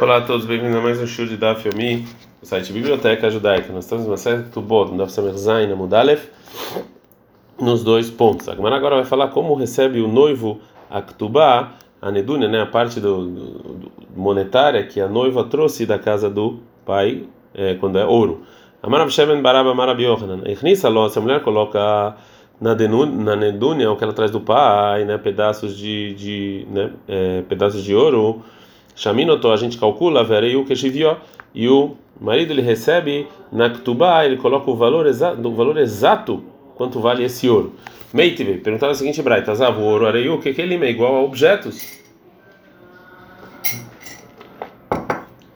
Olá a todos, bem-vindos a mais um show de Daf Yomi, do site Biblioteca Judaica. Nós estamos na série Tubot, no Daf Samer Mudalef, nos dois pontos. A agora vai falar como recebe o noivo a Ktubá, a Nedunia, né, a parte do, do, monetária que a noiva trouxe da casa do pai é, quando é ouro. Amarav Shemen Baraba Marabi Yohanan. Echnissa lo, se a mulher coloca na, na Nedunia, o que ela traz do pai, né, pedaços de, de né, é, pedaços de ouro Shaminoto, a gente calcula, verei o que e o marido ele recebe na Ktubá, ele coloca o valor exato, o valor exato quanto vale esse ouro. Meitive, perguntaram a seguinte braita, Zav, o ouro areiu, o que que ele é igual a objetos?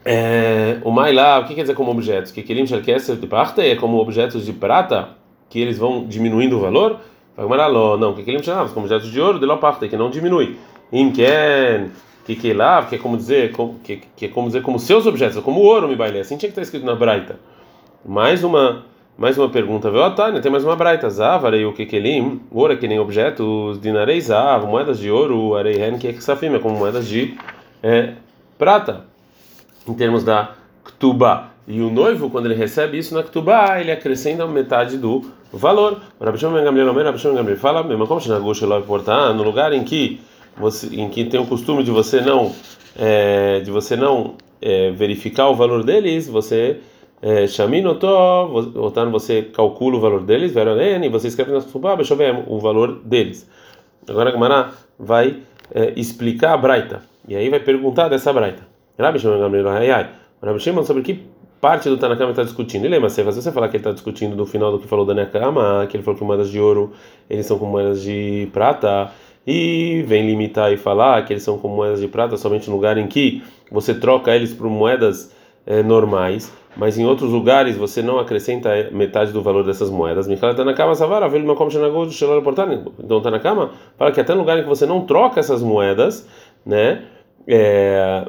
É, o Mailá, o que quer dizer como objetos? Que Kelim Shalkeser de parte é como objetos de prata, que eles vão diminuindo o valor? Não, que Kelim Shalkeser como objetos de ouro, de parte, que não diminui. Imken que que lá, que é como dizer, que, que é como dizer como seus objetos, como o ouro me baile. Assim tinha que estar escrito na Braita. Mais uma mais uma pergunta, viu? Tânia, tem mais uma Braita. Zavarei o que kelim, ouro é que nem objetos, dinarei zav, moedas de ouro, arei ren, que é safim, é como moedas de é, prata. Em termos da Ktubá. E o noivo, quando ele recebe isso na Ktubá, ele acrescenta metade do valor. Fala, como no lugar em que você, em que tem o costume de você não é, de você não é, verificar o valor deles, você chaminotó, é, você calcula o valor deles, e você escreve na sua deixa eu ver o valor deles. Agora a Gemara vai é, explicar a Braita, e aí vai perguntar dessa Braita. Rabi sobre que parte do Tanakama está discutindo. Lembra, se você falar que ele está discutindo no final do que falou da Nakama, que ele falou que moedas de ouro eles são como moedas de prata, e vem limitar e falar que eles são como moedas de prata somente no lugar em que você troca eles por moedas é, normais, mas em outros lugares você não acrescenta metade do valor dessas moedas. Então está na cama, fala que até no lugar em que você não troca essas moedas, né? É,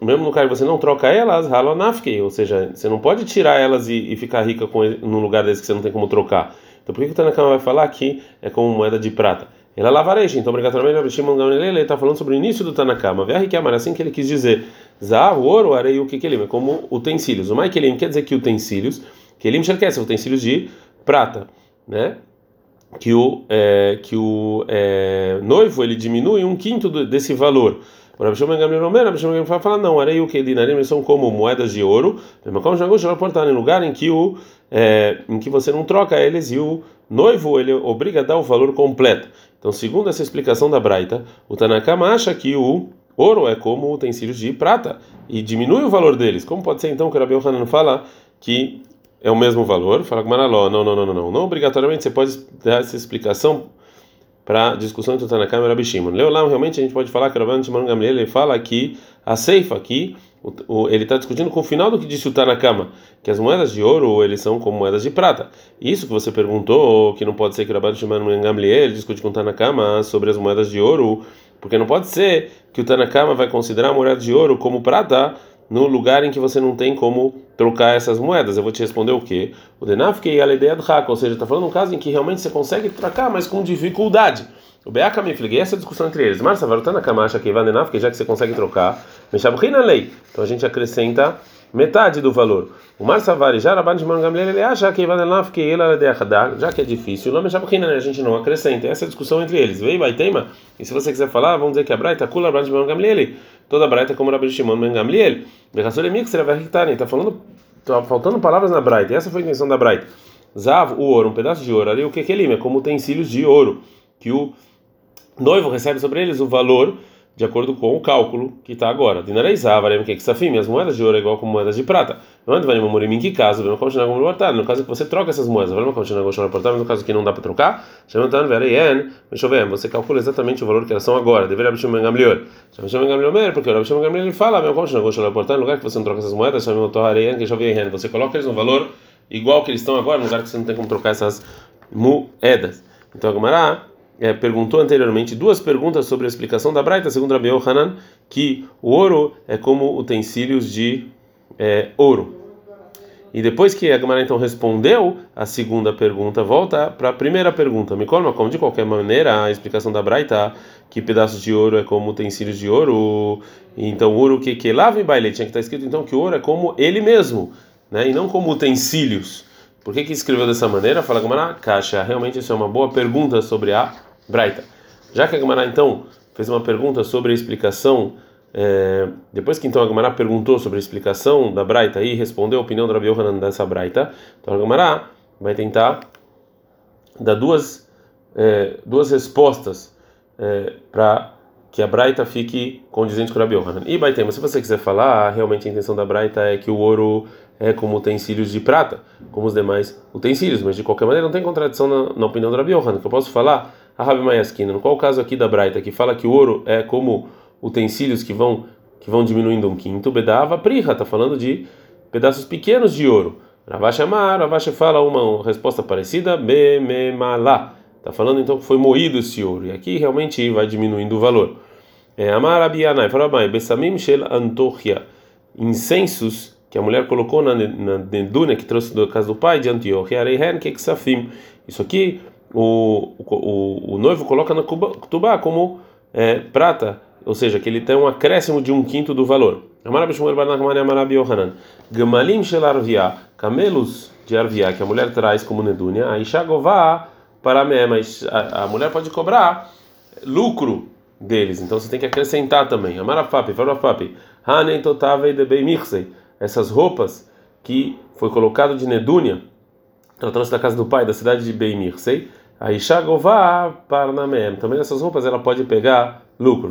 mesmo no lugar que você não troca elas, halonafke, ou seja, você não pode tirar elas e, e ficar rica com, num lugar desse que você não tem como trocar. Então por que o Tanakama vai falar que é como moeda de prata? Ele é lavareja, então obrigatoriamente Rabi Shimon ele está falando sobre o início do Tanakama. Vê que é assim que ele quis dizer. Zav, ouro, arei, o que que como utensílios. O ele quer dizer que utensílios, que ele enxerga utensílios de prata, né? Que o é, que o é, noivo ele diminui um quinto desse valor. O Rabi Shimon Gamliel Omer, Rabi fala não, arei o que dinarim são como moedas de ouro. Mas como já gostou portar em lugar em que o é, em que você não troca eles e o noivo ele obriga a dar o valor completo. Então, segundo essa explicação da Braita, o Tanakama acha que o ouro é como utensílios de prata e diminui o valor deles. Como pode ser então que o Rabi Hanan fala que é o mesmo valor? Fala com Manaló, não, não, não, não, não. Não obrigatoriamente você pode dar essa explicação para discussão entre o Tanakama e o Rabi Shimon. Leolam, realmente a gente pode falar que o Rabi Shimon Gamliel fala que a ceifa aqui o, ele está discutindo com o final do que disse o Tanakama, que as moedas de ouro eles são como moedas de prata. Isso que você perguntou, que não pode ser que o Rabban Shimon Gamliel discute com o Tanakama sobre as moedas de ouro, porque não pode ser que o Tanakama vai considerar a moeda de ouro como prata no lugar em que você não tem como trocar essas moedas. Eu vou te responder o quê? O Denafke e a ideia do Haka, ou seja, está falando um caso em que realmente você consegue trocar, mas com dificuldade. O Beaka me fligue essa discussão entre eles. Marcia que vai que já que você consegue trocar, na lei. Então a gente acrescenta metade do valor. O Marcia vari já raban de Gamliel ele acha que vai que ele é já que é difícil, não mexabrina a gente não acrescenta. Essa é a discussão entre eles. Veio vai tema. E se você quiser falar, vamos dizer que a Braita kula raban de Gamliel. Toda a Braita é como Rabbi Shimon. Bechassole que será vai Está falando, tá faltando palavras na Braita. Essa foi a intenção da Braita. Zav, o ouro, um pedaço de ouro. Ali o que que ele é como utensílios de ouro que o noivo recebe sobre eles o valor de acordo com o cálculo que está agora. Dinareizava, que safim, as moedas de ouro é igual com moedas de prata. Não é vai em que caso, não continuar como portar. No caso que você troca essas moedas, vai continuar como portar, mas no caso que não dá para trocar, chamando vereien, deixa eu ver, você calcula exatamente o valor que elas são agora. Deveria abrir um gamliel. Chama gamliel, porque o Rabi Gamliel ele fala, meu continuar como portar, no lugar que você não troca essas moedas, chama o tohareien, que já veio você coloca eles no valor igual que eles estão agora, no lugar que você não tem como trocar essas moedas. Então a Gemara é, perguntou anteriormente duas perguntas sobre a explicação da Braita, segundo Rabi Hanan, que o ouro é como utensílios de é, ouro. E depois que a Gemara então respondeu a segunda pergunta, volta para a primeira pergunta. Me colma como de qualquer maneira a explicação da Braita que pedaços de ouro é como utensílios de ouro. Então ouro que que lava e baile tinha que estar escrito então que ouro é como ele mesmo, né? E não como utensílios. Por que que escreveu dessa maneira? Fala Gemara, caixa. Realmente isso é uma boa pergunta sobre a Braita. Já que a Gemara então fez uma pergunta sobre a explicação é, depois que então a Gemara perguntou sobre a explicação da Braita e respondeu a opinião do Rabi Yohanan dessa Braita, então a Gemara vai tentar dar duas, é, duas respostas é, para que a Braita fique condizente com o Rabi Yohanan. E mas se você quiser falar, realmente a intenção da Braita é que o ouro é como utensílios de prata, como os demais utensílios, mas de qualquer maneira não tem contradição na, na opinião do Rabi Yohanan, que eu posso falar a Rabi Mayaskina, no qual caso aqui da Braita, que fala que o ouro é como utensílios que vão que vão diminuindo um quinto, bedava priha, está falando de pedaços pequenos de ouro. Ravash Amar, Ravash fala uma resposta parecida, Bememalá. Está falando então que foi moído esse ouro. E aqui realmente vai diminuindo o valor. É, Amar fala mais, Bessamim Shel Antochia, incensos que a mulher colocou na, na que trouxe da casa do pai de Antioquia, Areihen Keksafim. Isso aqui o, o, o noivo coloca na Kutubá como é, prata ou seja, que ele tem um acréscimo de um quinto do valor. Gamalim shel arvia, camelos de arvia que a mulher traz como nedunia, aí chagová para mas a, a mulher pode cobrar lucro deles, então você tem que acrescentar também. Amarafapi, farafapi, hanen totave de beimirsei, essas roupas que foi colocado de nedunia, ela trouxe da casa do pai da cidade de Beimirsei, aí chagová para também essas roupas ela pode pegar lucro.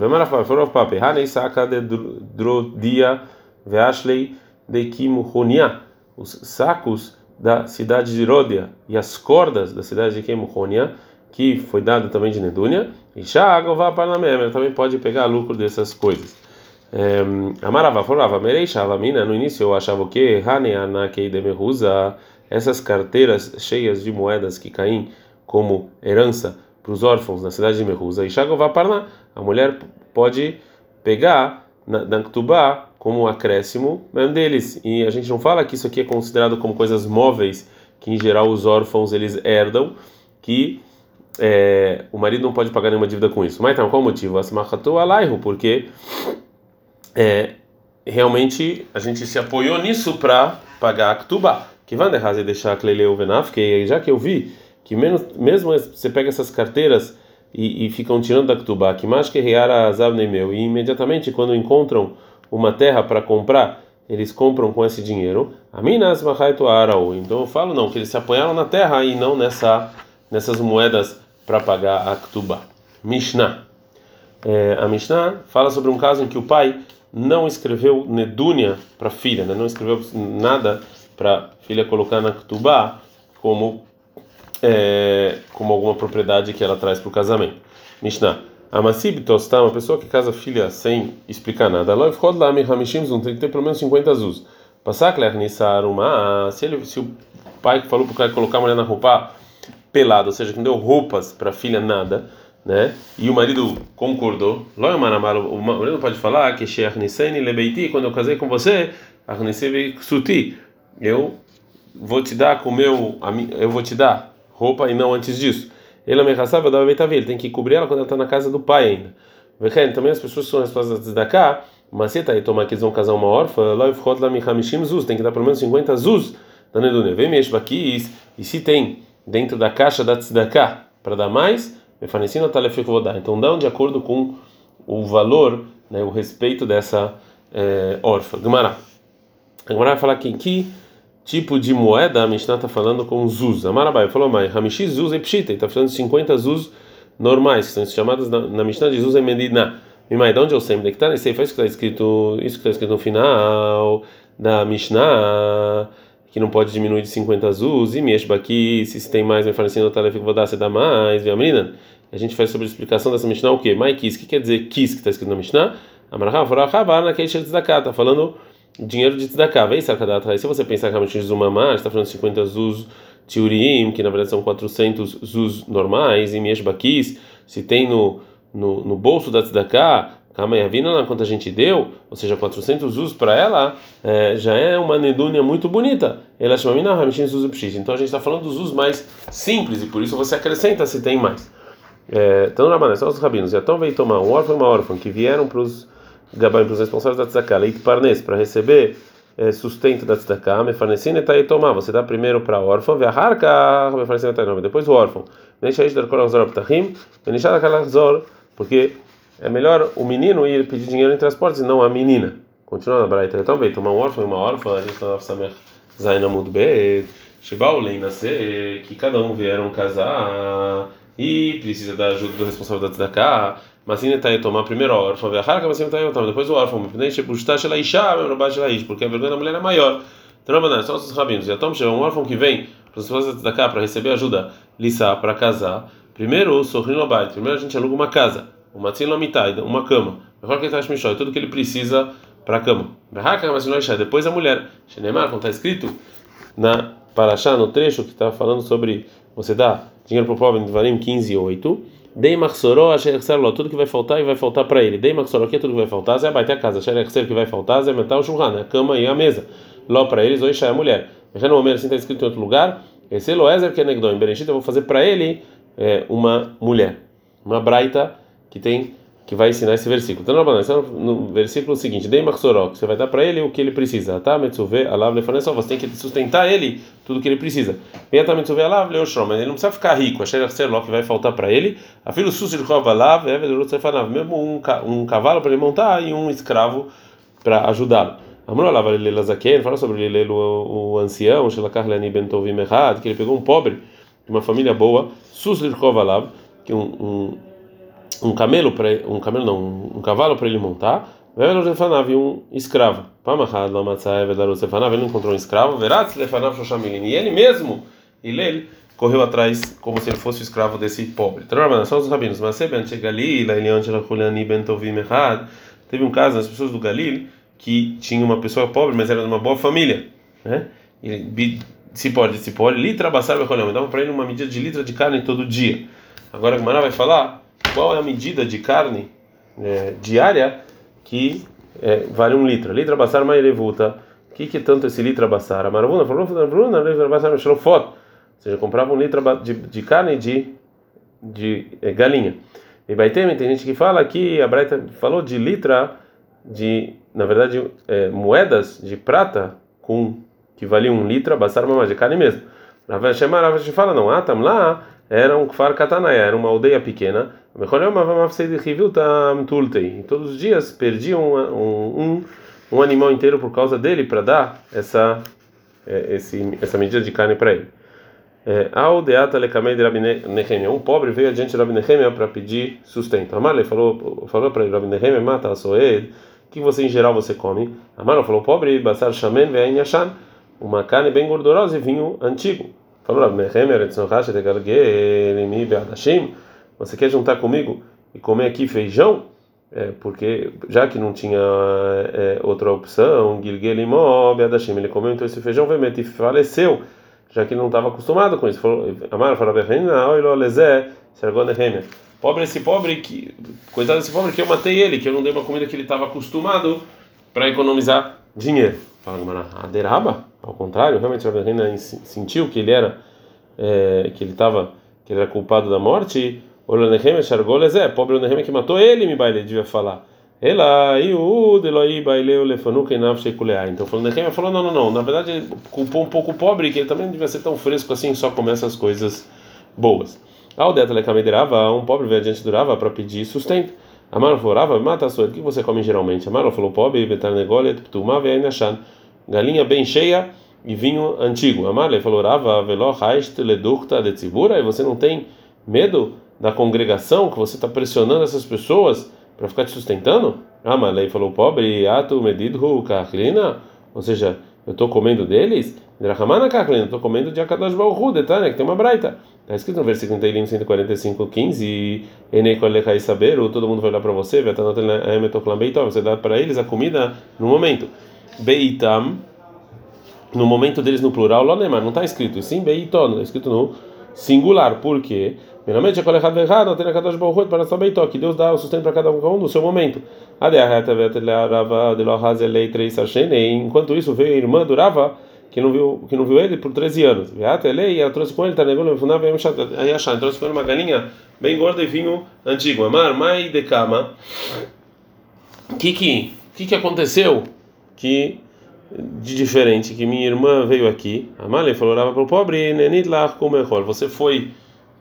Hanei saca de drodia veashlei de kimuhonia. Os sacos da cidade de Ródia e as cordas da cidade de Kimuhonia, que foi dado também de Nedúnia, e Shagova Parnamem, também pode pegar lucro dessas coisas. Amarava falava, Mereishava mina, no início eu achava que? Haneanakei de Meruza, essas carteiras cheias de moedas que caem como herança para os órfãos da cidade de Meruza, e Shagova Parna, a mulher pode pegar na, na Ktubá como um acréscimo deles. E a gente não fala que isso aqui é considerado como coisas móveis, que em geral os órfãos eles herdam, que é, o marido não pode pagar nenhuma dívida com isso. Mas então, qual o motivo? Asmachatu alaihu, porque é, realmente a gente se apoiou nisso para pagar a Ktubá. Que vai deixar Cleleu Venaf, que já que eu vi que mesmo você pega essas carteiras e, e ficam tirando da Ktubá, que mais que reara meu, e imediatamente quando encontram uma terra para comprar, eles compram com esse dinheiro. Aminas arau. Então eu falo não, que eles se apanharam na terra e não nessa nessas moedas para pagar a Ktubá. Mishnah. É, a Mishnah fala sobre um caso em que o pai não escreveu Nedúnia para a filha, né? não escreveu nada para a filha colocar na Ktubá como é, como alguma propriedade que ela traz para o casamento. Mishnah. Amasib Tostam, uma pessoa que casa filha sem explicar nada. Loif Rodlami Hamishim Zum, tem que ter pelo menos 50 azul. Passar Nissar uma. Se, ele, se o pai falou para o cara colocar a mulher na roupa pelada, ou seja, que não deu roupas para a filha nada, né? E o marido concordou. O marido pode falar que Sheikh Nisani Lebeiti, quando eu casei com você, Arnisei Suti, eu vou te dar com meu, eu vou te dar roupa e não antes disso. Ele ameaçava da ele tem que cobrir ela quando ela está na casa do pai ainda. Vechen, também as pessoas são respostas da cá, mas se tá aí tomar que eles vão casar uma órfã, lá ficou lá Mihamishim Zuz, tem que dar pelo menos 50 Zuz da Nedunia. Vem mexer aqui e se tem dentro da caixa da Tzedakah para dar mais, Mefanecina Talefik vou dar. Então dão de acordo com o valor, né, o respeito dessa é, órfã. Gemara. A Gemara vai falar aqui que tipo de moeda a Mishnah está falando com zuz. Amarabai falou, mas Hamishi zuz e pshita, está falando de 50 zuz normais, que são chamadas na, na Mishnah de zuz e medina. Mimai, de onde eu sei? Onde está nesse faz que está escrito, isso que está escrito no final da Mishnah, que não pode diminuir de 50 zuz, e Meshba aqui, se tem mais, me fala assim, no talef vou dar, você dá mais, viu menina? A gente faz sobre a explicação dessa Mishnah o quê? Mai kis, o que quer dizer kis que está escrito na Mishnah? Amaraha, forachabá, na queixa de está falando dinheiro de tzedakah. Vem sarkadat. Se você pensar que realmente zumamá está falando de 50 zuz tiurim, que na verdade são 400 zuz normais, e miesh bakis, se tem no, no, no bolso da tzedakah Kamayavina, quanto a gente deu, ou seja, 400 usos para ela, é, já é uma nedúnia muito bonita. Ela chama Mina. Então a gente está falando dos usos mais simples e por isso você acrescenta se tem mais. Então, Rabané, são os rabinos. Então veio tomar um órfão e uma órfã que vieram para os Gabaim, para os responsáveis da Tzedakah, Leit Parnes, para receber sustento da tzedakah, mefarnesina e tomar. Você dá primeiro para o órfão, ve'aharka, mefarnesina e depois o órfão. Porque é melhor o menino ir pedir dinheiro em transportes e não a menina. Continua na Braita. Então, bem, tomar um órfão e uma órfã, a gente está na Samech Zainamud Bet, Shibaulei nascer, que cada um vieram casar e precisa da ajuda do responsável da tzedakah. Mas ainda está tomar primeiro a órfã, mas ainda está depois o órfão, porque a vergonha da mulher é maior. Então, são os rabinos. E a Tom um órfão que vem para os da tzedakah para receber ajuda, lissa para casar. Primeiro, sorrindo Primeiro a gente aluga uma casa uma tzilamitai, uma cama. Tudo que ele precisa para a cama. Depois a mulher. Shenemar, como está escrito na Parashá, no trecho que está falando sobre você dar dinheiro para o pobre em Devarim 15 e 8. Dei maxoró, tudo que vai faltar e vai faltar para ele. Dei maxoró, que é tudo que vai faltar, Zé vai ter a casa. Xerexer que vai faltar, Zé metal churran, a cama e a mesa. Ló para eles, hoje é a mulher. Já no momento assim está escrito em outro lugar. Esse Eloézer que é Negdon, em Bereshit, eu vou fazer para ele é, uma mulher. Uma braita que tem que vai ensinar esse versículo. Então, no versículo seguinte, Dei Machsoró, você vai dar para ele o que ele precisa. Tá, Metsuve, Alav, Lefanesó, você tem que sustentar ele tudo que ele precisa. Vem tá Metsuve, Alav, Leoshrom, mas ele não precisa ficar rico, Asher Serló, que vai faltar para ele. A filho Susir Chov, Alav, mesmo um, um cavalo para ele montar e um escravo para ajudá-lo. Amor Alav, Lele Zaken, fala sobre ele, o, ancião, Shelakar Leni Bentovim Errad, que ele pegou um pobre de uma família boa, Susir Chov, Alav, que um, um um camelo para um camelo não, um cavalo para ele montar. E um escravo. Ele encontrou um escravo. E ele mesmo, ele correu atrás como se ele fosse o escravo desse pobre. Então, são os rabinos. Mas teve um caso nas pessoas do Galil que tinha uma pessoa pobre, mas era de uma boa família, né? E se pode, se pode, litra basar dava para ele uma medida de litra de carne todo dia. Agora a Gemara vai falar qual é a medida de carne é, diária que é, vale um litro. Litra basar mais revuta. O que, que tanto esse litra basar? A maravuna falou, Bruna, litra basar foto. Ou seja, comprava um litro de, de carne de, de é, galinha. E Baitem, tem gente que fala que a Braita falou de litra de, na verdade, é, moedas de prata com que valiam um litro, basar uma de carne mesmo. Rav Shemar, Rav fala, não, Atam lá era um kfar katanaia, era uma aldeia pequena. E todos os dias perdiam um, um, um animal inteiro por causa dele para dar essa é, esse, essa medida de carne para ele. É, Aldeata lekamei de Rabi Nehemia. Um pobre veio adiante de Rabi Nehemia para pedir sustento. Amarle falou falou para Rabi Nehemia, mata a soed. O que você em geral você come? Amarle falou, pobre, basar shamen yashan. Uma carne bem gordurosa e vinho antigo. Falou Rav Nehemer, você quer juntar comigo e comer aqui feijão? É, porque já que não tinha é, outra opção, Gilgelimob Adashim, ele comeu então esse feijão e faleceu, já que ele não estava acostumado com isso. Amar falou Pobre esse pobre que, coitado desse pobre que eu matei ele, que eu não dei uma comida que ele estava acostumado para economizar dinheiro. Fala Aderaba? Ao contrário, realmente a Reina sentiu que ele era, é, que ele estava, que ele era culpado da morte. O Lenehem Shargol é pobre Lenehem que matou ele, me baile, devia falar. Ela. Então falou Nehem falou não, não, não. Na verdade ele culpou um pouco o pobre que ele também não devia ser tão fresco assim, só comer essas coisas boas. Ao deta lecamedirava, um pobre veio adiante durava para pedir sustento. Amaro forava, mata a sua. O que você come geralmente? Amaro falou pobre, betar negolet, ptuma, ve'ainachan galinha bem cheia e vinho antigo. Amarle falou: Rava velo haist ledukta de e você não tem medo da congregação que você está pressionando essas pessoas para ficar te sustentando? Amarle falou: Pobre, atu medidhu kachlina, ou seja, eu estou comendo deles. Drachamana kachlina, estou comendo de Akadosh Baruchu, detalhe, que tem uma braita. Está escrito no versículo Teilim 145, 15: Enei saberu, todo mundo vai olhar para você, você dá para eles a comida no momento. Beitam, no momento deles no plural, Lonemar, não está escrito, sim, Beiton, está escrito no singular. Por quê? Primeiramente, é errado errado, tem cada de para saber que Deus dá o sustento para cada um no seu momento. Enquanto isso, veio a irmã do Rava, que não viu, que não viu ele por 13 anos. E ela trouxe com ele, negando, aí achar, trouxe com ele uma galinha bem gorda e vinho antigo. Amar, mai de cama. O que que, que que aconteceu? Que de diferente que minha irmã veio aqui. A Malha falou para o pobre, nenit lá como Você foi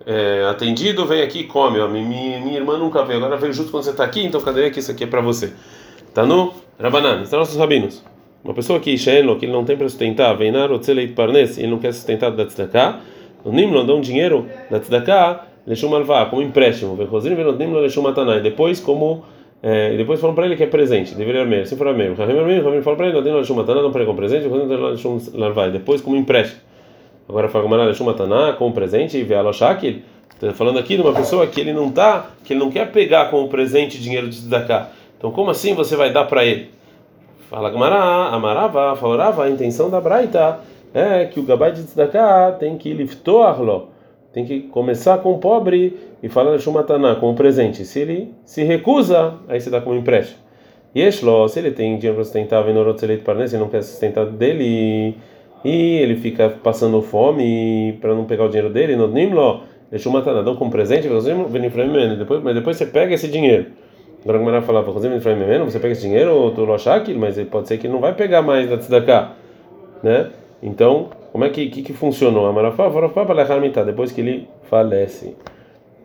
é, atendido, vem aqui e come. Ó, minha, minha irmã nunca veio, agora veio justo quando você está aqui, então cadê que isso aqui é para você? Tá no Rabanan, está nossos rabinos. Uma pessoa que Shenlo, que ele não tem para sustentar, vem na Rotzeleit Parnes, ele não quer sustentar da tzedakah, no Nimlon dá um dinheiro da tzedakah, Leshum Alvá, como empréstimo, Vechozim Venodimlon Leshum Matanai, depois como é, depois falam para ele que é presente, deveria ser se for mesmo. Ramim fala para ele, não tem Leshum Mataná, não ele como presente, não tem depois como empréstimo. Agora fala Gamara Leshum Mataná, como presente, e Vealoshakil, está falando aqui de uma pessoa que ele não tá, que ele não quer pegar como presente dinheiro de Tzedakah. Então como assim você vai dar para ele? Fala Gamara, Amarava, Faorava, a intenção da Braita é que o Gabai de Tzedakah tem que liftoarlo, tem que começar com o pobre e falar de Shumataná como presente. Se ele se recusa, aí você dá como empréstimo. Yeshlo, se ele tem dinheiro para sustentar, Venorotzelet Parnes, ele não quer sustentar dele e ele fica passando fome para não pegar o dinheiro dele, no Nimlo, deixa uma tanadão como presente, depois, mas depois você pega esse dinheiro. Agora ela falava, você pega esse dinheiro, ou tu aquilo, mas pode ser que ele não vai pegar mais da tzedakah, né? Então, como é que que, que funcionou? Para depois que ele falece.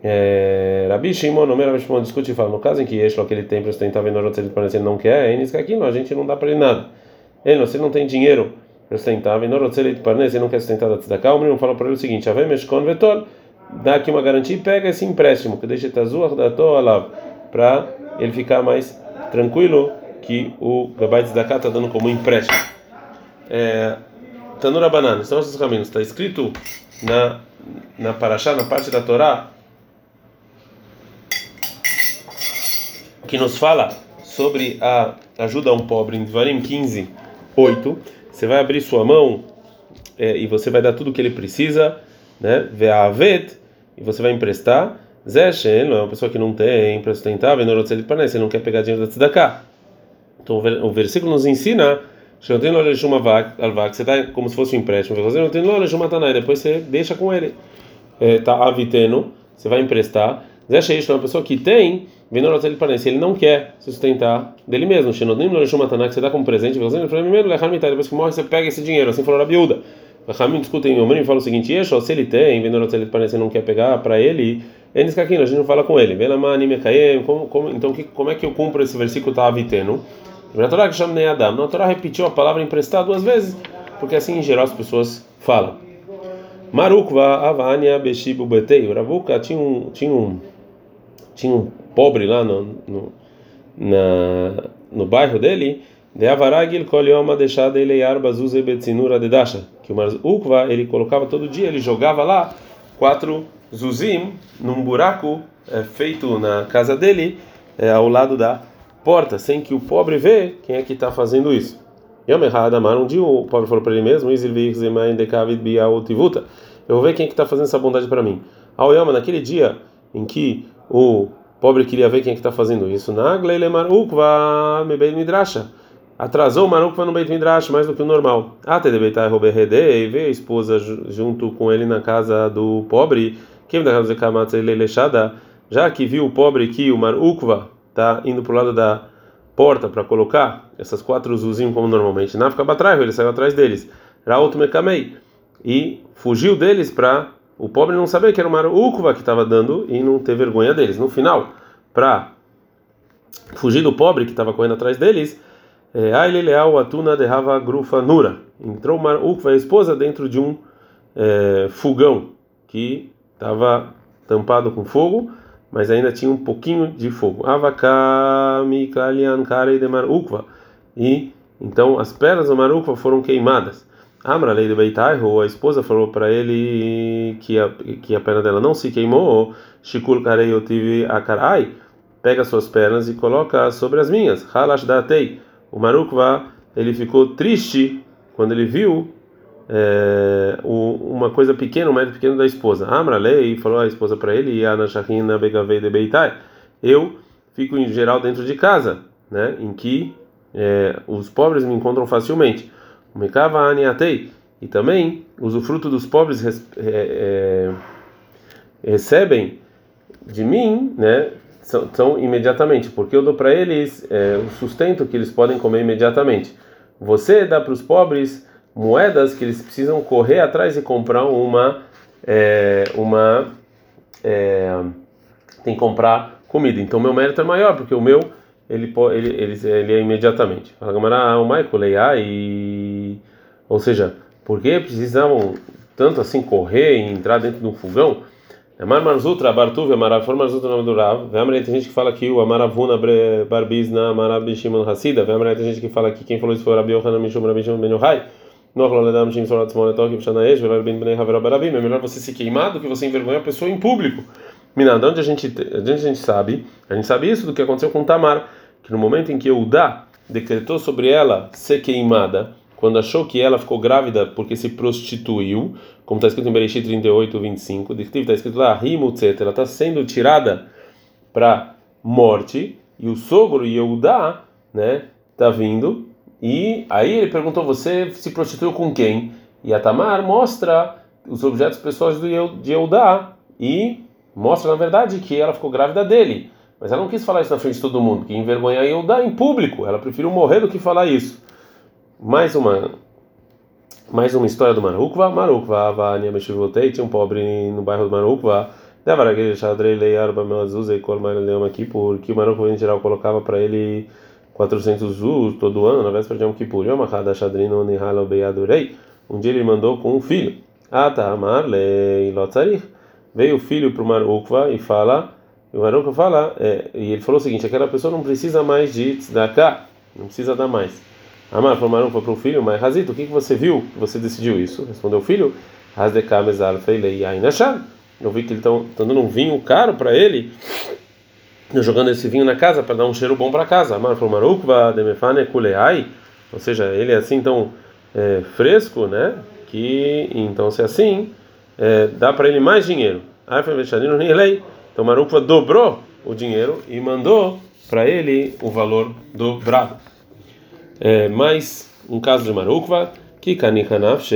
É, Rabi Shimon, o Rabi Shimon discute e fala, no caso em que Yeshlo, que ele tem para sustentar Venorot, ele parece ele não quer, é aqui, a gente não dá para ele nada. Ele, se ele não tem dinheiro para sustentar, Venorot, ele não quer sustentar da tzedakah, o menino fala para ele o seguinte, Avem Meshkon Vetol, dá aqui uma garantia e pega esse empréstimo, que deixa Tazuach da Toalav, para ele ficar mais tranquilo que o Gabai Tzedakah está dando como empréstimo. É, Tanura Banana, são esses caminhos, está escrito na, na Parashá, na parte da Torá, que nos fala sobre a ajuda a um pobre em Dvarim 15, 8. Você vai abrir sua mão é, e você vai dar tudo o que ele precisa, né? Ve'avet, e você vai emprestar. Zeshen, não é uma pessoa que não tem para sustentar, você não quer pegar dinheiro da tzedakah. Então o versículo nos ensina que você dá como se fosse um empréstimo, depois você deixa com ele. Tá aviteno, você vai emprestar. Zeshen é uma pessoa que tem, se ele não quer sustentar dele mesmo. que você dá como presente, depois que morre você pega esse dinheiro, assim falou a biúda. Rahamim discutem o e fala o seguinte: se ele tem, Venorotzelit parece não quer pegar para ele, eles a gente não fala com ele. Como, como, então, que, como é que eu cumpro esse versículo tá aviteno? Na Torá que Adam. Na Torá repetiu a palavra emprestar duas vezes, porque assim em geral as pessoas falam. Marukva Avania Beshibu Betei. Ravuka tinha um, tinha um, tinha um pobre lá no, no, na, no bairro dele de avaragil kol yom deixada ele arba zuze betzinura de dasha. Que o Ukva ele colocava todo dia, ele jogava lá quatro zuzim num buraco é, feito na casa dele, é, ao lado da porta, sem que o pobre vê quem é que está fazendo isso. Yom errado amar um dia o pobre falou para ele mesmo, eu vou ver quem é que está fazendo essa bondade para mim. Ao Yom, naquele dia em que o pobre queria ver quem é que está fazendo isso, Nagle lemar ukva me midrasha atrasou o Maruk no Beit Midrash mais do que o normal. Até de Beitai Roberrede e veio a esposa junto com ele na casa do pobre, que já que viu o pobre que o Marukva está indo para o lado da porta para colocar essas quatro zuzinhos como normalmente. Na fica atrás, ele saiu atrás deles. Raut Mekamei e fugiu deles para o pobre não saber que era o Marukva que estava dando e não ter vergonha deles. No final, para fugir do pobre que estava correndo atrás deles, Aile leal atuna de Rava Grufa Nura. Entrou Marukva, a esposa, dentro de um é, fogão que estava tampado com fogo, mas ainda tinha um pouquinho de fogo. Avakami Kalian Karei de Marukva. E então as pernas do Marukva foram queimadas. Amra lei de Beitaiho, a esposa falou para ele que a, que a perna dela não se queimou. Shikul Karei eu tive a Karai. Pega suas pernas e coloca sobre as minhas. Halash Datei o Marukva ele ficou triste quando ele viu é, uma coisa pequena, um mérito pequeno da esposa. Amra lei falou a esposa para ele, e Ana Shahina Begavei de Beitai. Eu fico em geral dentro de casa, né, em que é, os pobres me encontram facilmente. E também usufruto dos pobres é, é, recebem de mim, né, são, são imediatamente, porque eu dou para eles é, o sustento que eles podem comer imediatamente. Você dá para os pobres moedas que eles precisam correr atrás e comprar uma é, uma é, tem que comprar comida. Então meu mérito é maior porque o meu ele ele ele, ele é imediatamente. Fala Gamara, o Michael e ou seja, por que precisavam tanto assim correr e entrar dentro de um fogão? Amar Marzutra, Bartuv, Amarafor Marzutra, nome do Rav. Vem tem gente que fala que o Amaravuna, Barbizna, Amarab Shimon Hassida. Vem tem gente que fala que quem falou isso foi Rabi Yohanan Mishum Rabi Shimon Ben. É melhor você se queimar do que você envergonhar a pessoa em público. Mina, de onde a gente, de onde a gente sabe? A gente sabe isso do que aconteceu com Tamar, que no momento em que Eudá decretou sobre ela ser queimada, quando achou que ela ficou grávida porque se prostituiu, como está escrito em Bereshit 38, 25, está escrito lá, Rimutzet, ela está sendo tirada para morte, e o sogro Yehudá, né, está vindo, e aí ele perguntou, você se prostituiu com quem? E a Tamar mostra os objetos pessoais de Yehudá, e mostra, na verdade, que ela ficou grávida dele. Mas ela não quis falar isso na frente de todo mundo, que envergonhar Yehudá em público, ela preferiu morrer do que falar isso mais uma mais uma história do Marukva. Marukva, Vania Meshivotei, tinha um pobre no bairro do Marukva. Devaragei Shadrei Leiarba Meazuzei Kolmar Leoma Kippur, que o Marukva em geral colocava para ele 400 zuz todo ano, na véspera de Yom Kippur. Um dia ele mandou com um filho. Ata Amar Lei Lotzarich. Veio o filho para o Marukva e fala. E o Marukva fala, é, e ele falou o seguinte: aquela pessoa não precisa mais de tzedakah, não precisa dar mais. Amar falaram para o filho, mas Razito, o que, que você viu que você decidiu isso? Respondeu o filho, Razdekam Feilei Ainashad. Eu vi que ele está dando um vinho caro para ele, jogando esse vinho na casa para dar um cheiro bom para casa. Amar falou, Marukva Demefane Kuleai, ou seja, ele é assim tão é, fresco, né? Que então, se é assim, é, dá para ele mais dinheiro. Aí foi Então Marukva dobrou o dinheiro e mandou para ele o valor dobrado. É, mais um caso de Marukva, que Kanikanaf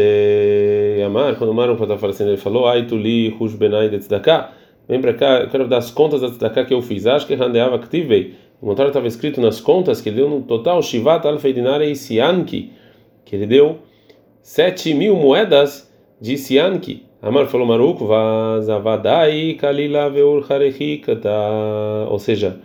Amar, quando Marukva estava falecendo, ele falou: Ai, tu li Benai de Tzedakah, vem para cá, eu quero dar as contas da Tzedakah que eu fiz. Acho que Handeava Ktivei, o contrário estava escrito nas contas que ele deu no total Shivat Alfeidinare e Sianki, que ele deu 7 mil moedas de Sianki. Amar falou Marukva, Zavadai Kalila Veur ou seja,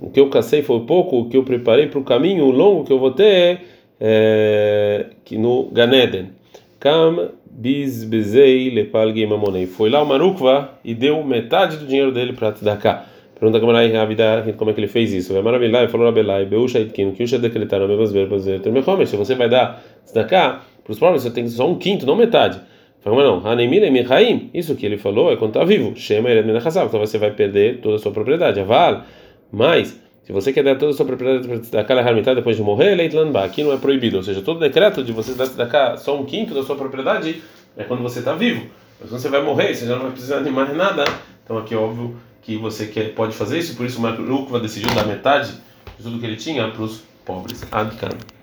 o que eu cacei foi pouco, o que eu preparei para o caminho longo que eu vou ter é, que no Ganeden. Kam bizbezei lepalgei mamonei. Foi lá o Marukva e deu metade do dinheiro dele para Tzedakah. Pergunta como é que ele fez isso. Vai maravilhar, falou Rabelai, Beusha Itkin, que Usha decretaram, se você vai dar Tzedakah para os pobres, você tem só um quinto, não metade. Fala, mas não, Hanemile Mihaim, isso que ele falou é quando está vivo. Shema Ered Menachassav, então você vai perder toda a sua propriedade. Aval. Mas, se você quer dar toda a sua propriedade da Kala Harmitá depois de morrer, Leitlanba, aqui não é proibido. Ou seja, todo decreto de você dar só um quinto da sua propriedade é quando você está vivo. Mas quando você vai morrer, você já não vai precisar de mais nada. Então aqui é óbvio que você quer, pode fazer isso, por isso o Marco decidiu dar metade de tudo que ele tinha para os pobres. Adkan.